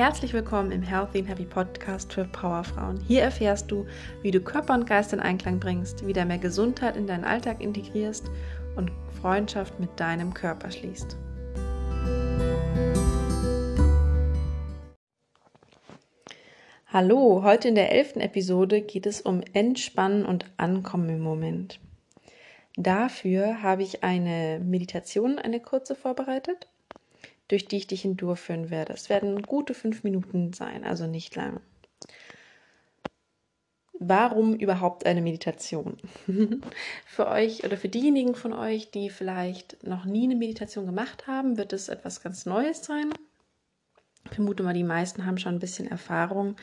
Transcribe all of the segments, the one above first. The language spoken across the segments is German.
Herzlich willkommen im Healthy and Happy Podcast für Powerfrauen. Hier erfährst du, wie du Körper und Geist in Einklang bringst, wieder mehr Gesundheit in deinen Alltag integrierst und Freundschaft mit deinem Körper schließt. Hallo, heute in der elften Episode geht es um Entspannen und Ankommen im Moment. Dafür habe ich eine Meditation, eine kurze vorbereitet durch die ich dich hindurchführen werde. Es werden gute fünf Minuten sein, also nicht lang. Warum überhaupt eine Meditation? für euch oder für diejenigen von euch, die vielleicht noch nie eine Meditation gemacht haben, wird es etwas ganz Neues sein. Ich vermute mal, die meisten haben schon ein bisschen Erfahrung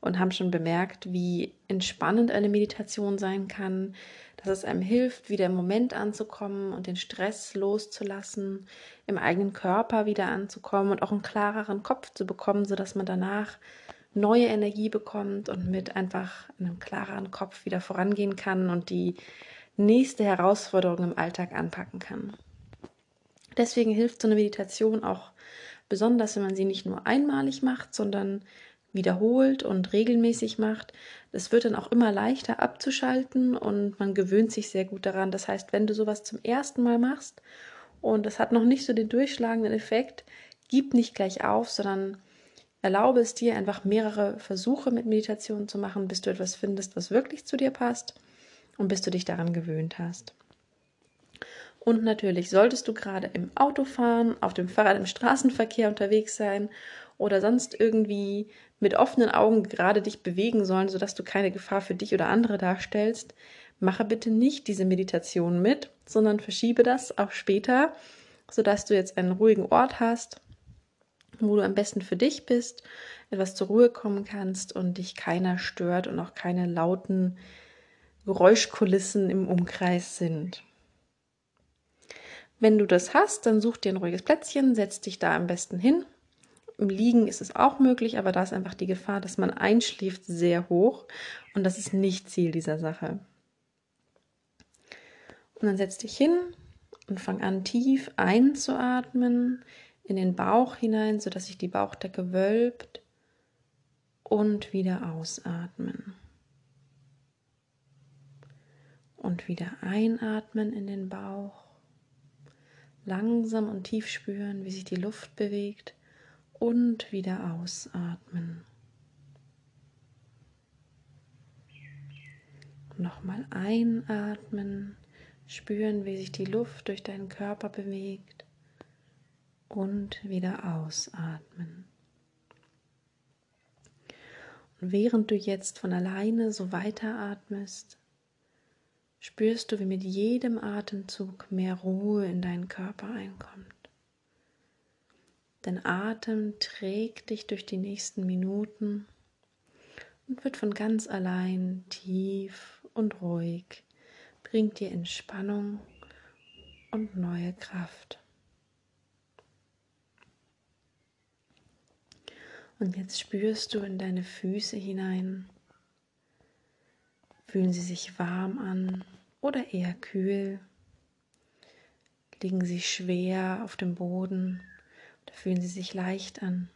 und haben schon bemerkt, wie entspannend eine Meditation sein kann, dass es einem hilft, wieder im Moment anzukommen und den Stress loszulassen, im eigenen Körper wieder anzukommen und auch einen klareren Kopf zu bekommen, sodass man danach neue Energie bekommt und mit einfach einem klareren Kopf wieder vorangehen kann und die nächste Herausforderung im Alltag anpacken kann. Deswegen hilft so eine Meditation auch besonders, wenn man sie nicht nur einmalig macht, sondern wiederholt und regelmäßig macht, es wird dann auch immer leichter abzuschalten und man gewöhnt sich sehr gut daran. Das heißt, wenn du sowas zum ersten Mal machst und es hat noch nicht so den durchschlagenden Effekt, gib nicht gleich auf, sondern erlaube es dir einfach mehrere Versuche mit Meditation zu machen, bis du etwas findest, was wirklich zu dir passt und bis du dich daran gewöhnt hast. Und natürlich solltest du gerade im Auto fahren, auf dem Fahrrad im Straßenverkehr unterwegs sein oder sonst irgendwie mit offenen Augen gerade dich bewegen sollen, sodass du keine Gefahr für dich oder andere darstellst, mache bitte nicht diese Meditation mit, sondern verschiebe das auch später, sodass du jetzt einen ruhigen Ort hast, wo du am besten für dich bist, etwas zur Ruhe kommen kannst und dich keiner stört und auch keine lauten Geräuschkulissen im Umkreis sind. Wenn du das hast, dann such dir ein ruhiges Plätzchen, setz dich da am besten hin im Liegen ist es auch möglich, aber da ist einfach die Gefahr, dass man einschläft, sehr hoch. Und das ist nicht Ziel dieser Sache. Und dann setz dich hin und fang an, tief einzuatmen in den Bauch hinein, sodass sich die Bauchdecke wölbt und wieder ausatmen. Und wieder einatmen in den Bauch. Langsam und tief spüren, wie sich die Luft bewegt und wieder ausatmen. Nochmal einatmen, spüren, wie sich die Luft durch deinen Körper bewegt und wieder ausatmen. Und während du jetzt von alleine so weiteratmest, spürst du, wie mit jedem Atemzug mehr Ruhe in deinen Körper einkommt. Dein Atem trägt dich durch die nächsten Minuten und wird von ganz allein tief und ruhig, bringt dir Entspannung und neue Kraft. Und jetzt spürst du in deine Füße hinein. Fühlen sie sich warm an oder eher kühl? Liegen sie schwer auf dem Boden fühlen sie sich leicht an.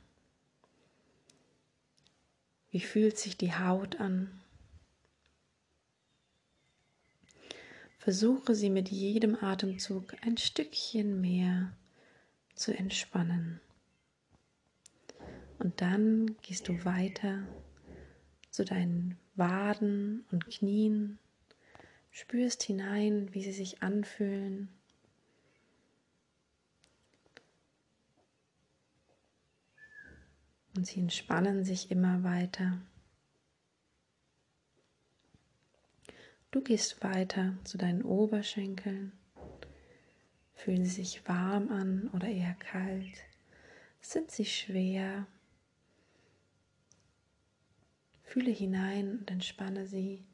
Wie fühlt sich die Haut an? Versuche sie mit jedem Atemzug ein Stückchen mehr zu entspannen. Und dann gehst du weiter zu deinen Waden und Knien, spürst hinein, wie sie sich anfühlen und sie entspannen sich immer weiter. Du gehst weiter zu deinen Oberschenkeln. Fühlen sie sich warm an oder eher kalt? Sind sie schwer? Fühle hinein und entspanne sie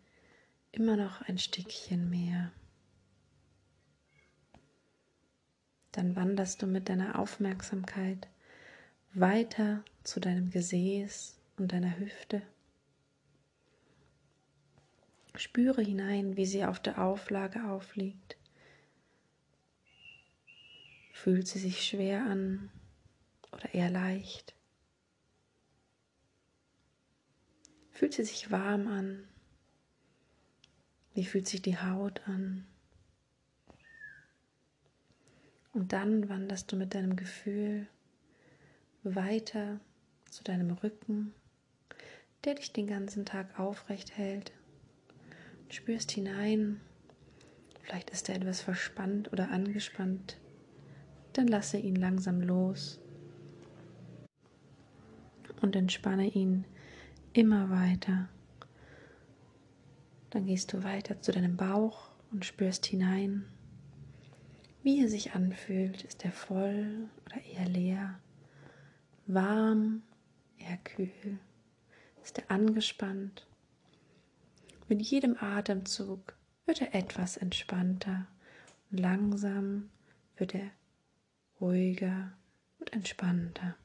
immer noch ein Stückchen mehr. Dann wanderst du mit deiner Aufmerksamkeit weiter zu deinem Gesäß und deiner Hüfte. Spüre hinein, wie sie auf der Auflage aufliegt. Fühlt sie sich schwer an oder eher leicht? Fühlt sie sich warm an? Wie fühlt sich die Haut an? Und dann wanderst du mit deinem Gefühl weiter zu deinem Rücken, der dich den ganzen Tag aufrecht hält. Spürst hinein, vielleicht ist er etwas verspannt oder angespannt, dann lasse ihn langsam los und entspanne ihn immer weiter. Dann gehst du weiter zu deinem Bauch und spürst hinein, wie er sich anfühlt. Ist er voll oder eher leer? Warm, eher kühl? Ist er angespannt? Mit jedem Atemzug wird er etwas entspannter und langsam wird er ruhiger und entspannter.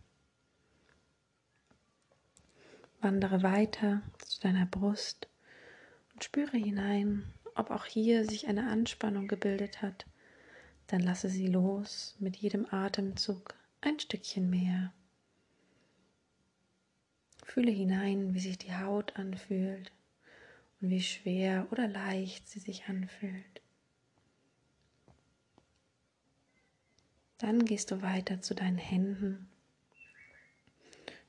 Wandere weiter zu deiner Brust und spüre hinein, ob auch hier sich eine Anspannung gebildet hat. Dann lasse sie los mit jedem Atemzug ein Stückchen mehr. Fühle hinein, wie sich die Haut anfühlt und wie schwer oder leicht sie sich anfühlt. Dann gehst du weiter zu deinen Händen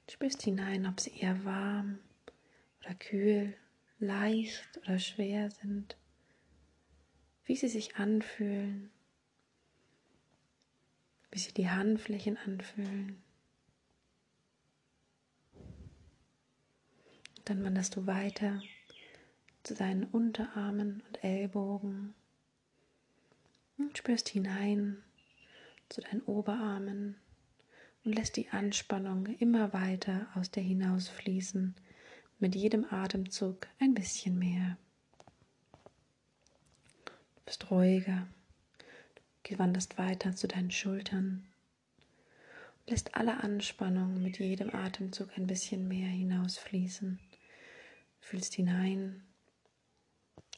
Spürst hinein, ob sie eher warm oder kühl, leicht oder schwer sind, wie sie sich anfühlen, wie sich die Handflächen anfühlen. Dann wanderst du weiter zu deinen Unterarmen und Ellbogen und spürst hinein zu deinen Oberarmen und lässt die Anspannung immer weiter aus dir hinausfließen, mit jedem Atemzug ein bisschen mehr. Du bist ruhiger, du wanderst weiter zu deinen Schultern, lässt alle Anspannung mit jedem Atemzug ein bisschen mehr hinausfließen. Fühlst hinein,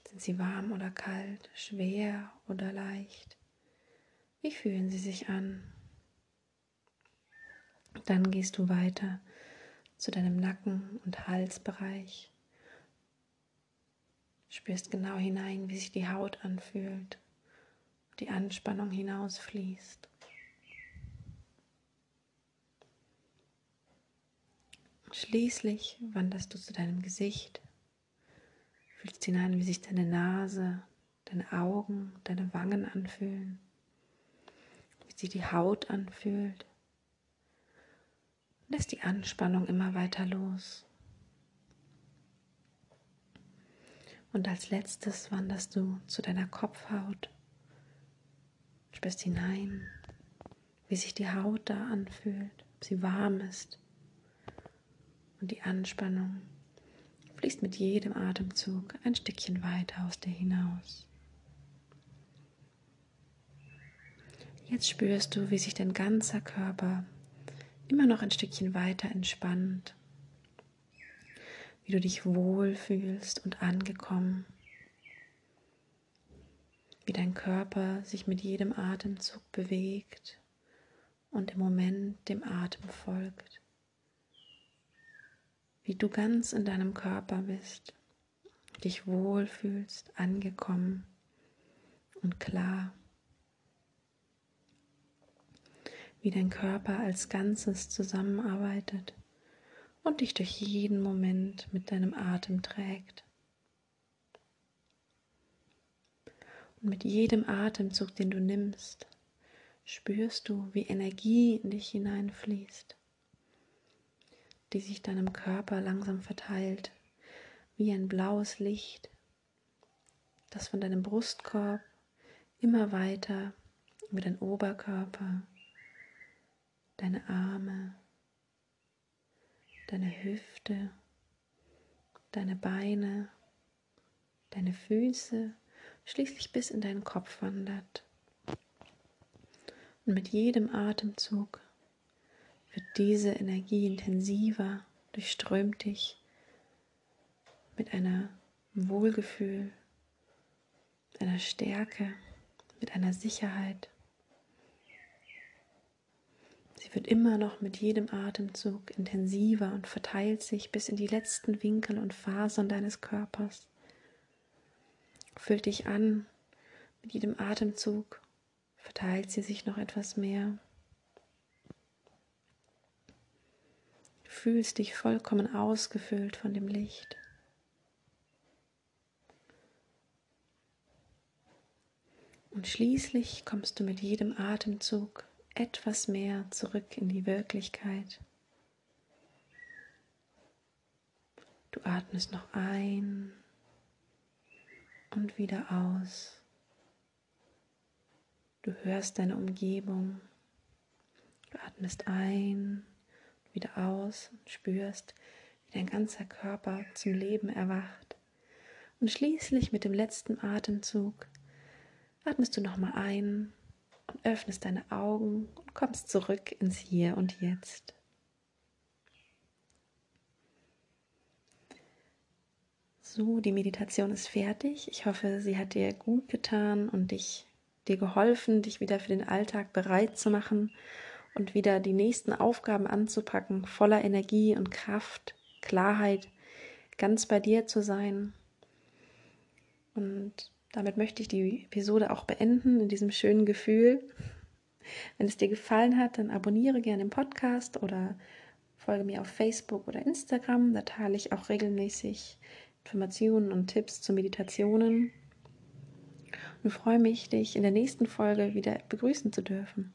sind sie warm oder kalt, schwer oder leicht? Wie fühlen sie sich an? Dann gehst du weiter zu deinem Nacken- und Halsbereich. Spürst genau hinein, wie sich die Haut anfühlt, die Anspannung hinausfließt. Schließlich wanderst du zu deinem Gesicht, fühlst hinein, wie sich deine Nase, deine Augen, deine Wangen anfühlen, wie sich die Haut anfühlt, Lässt die Anspannung immer weiter los. Und als letztes wanderst du zu deiner Kopfhaut, spürst hinein, wie sich die Haut da anfühlt, ob sie warm ist. Und die Anspannung fließt mit jedem Atemzug ein Stückchen weiter aus dir hinaus. Jetzt spürst du, wie sich dein ganzer Körper immer noch ein Stückchen weiter entspannt, wie du dich wohlfühlst und angekommen, wie dein Körper sich mit jedem Atemzug bewegt und im Moment dem Atem folgt, wie du ganz in deinem Körper bist, dich wohlfühlst, angekommen und klar. wie dein Körper als Ganzes zusammenarbeitet und dich durch jeden Moment mit deinem Atem trägt. Und mit jedem Atemzug, den du nimmst, spürst du, wie Energie in dich hineinfließt, die sich deinem Körper langsam verteilt, wie ein blaues Licht, das von deinem Brustkorb immer weiter über deinen Oberkörper deine Arme, deine Hüfte, deine Beine, deine Füße, schließlich bis in deinen Kopf wandert. Und mit jedem Atemzug wird diese Energie intensiver, durchströmt dich mit einer Wohlgefühl, einer Stärke, mit einer Sicherheit. Sie wird immer noch mit jedem Atemzug intensiver und verteilt sich bis in die letzten Winkel und Fasern deines Körpers. Füllt dich an. Mit jedem Atemzug verteilt sie sich noch etwas mehr. Fühlst dich vollkommen ausgefüllt von dem Licht. Und schließlich kommst du mit jedem Atemzug etwas mehr zurück in die Wirklichkeit. Du atmest noch ein und wieder aus. Du hörst deine Umgebung. Du atmest ein, wieder aus und spürst, wie dein ganzer Körper zum Leben erwacht. Und schließlich mit dem letzten Atemzug atmest du nochmal ein und öffnest deine Augen und kommst zurück ins Hier und Jetzt. So, die Meditation ist fertig. Ich hoffe, sie hat dir gut getan und dich, dir geholfen, dich wieder für den Alltag bereit zu machen und wieder die nächsten Aufgaben anzupacken, voller Energie und Kraft, Klarheit, ganz bei dir zu sein. Und damit möchte ich die Episode auch beenden, in diesem schönen Gefühl. Wenn es dir gefallen hat, dann abonniere gerne den Podcast oder folge mir auf Facebook oder Instagram. Da teile ich auch regelmäßig Informationen und Tipps zu Meditationen. Und freue mich, dich in der nächsten Folge wieder begrüßen zu dürfen.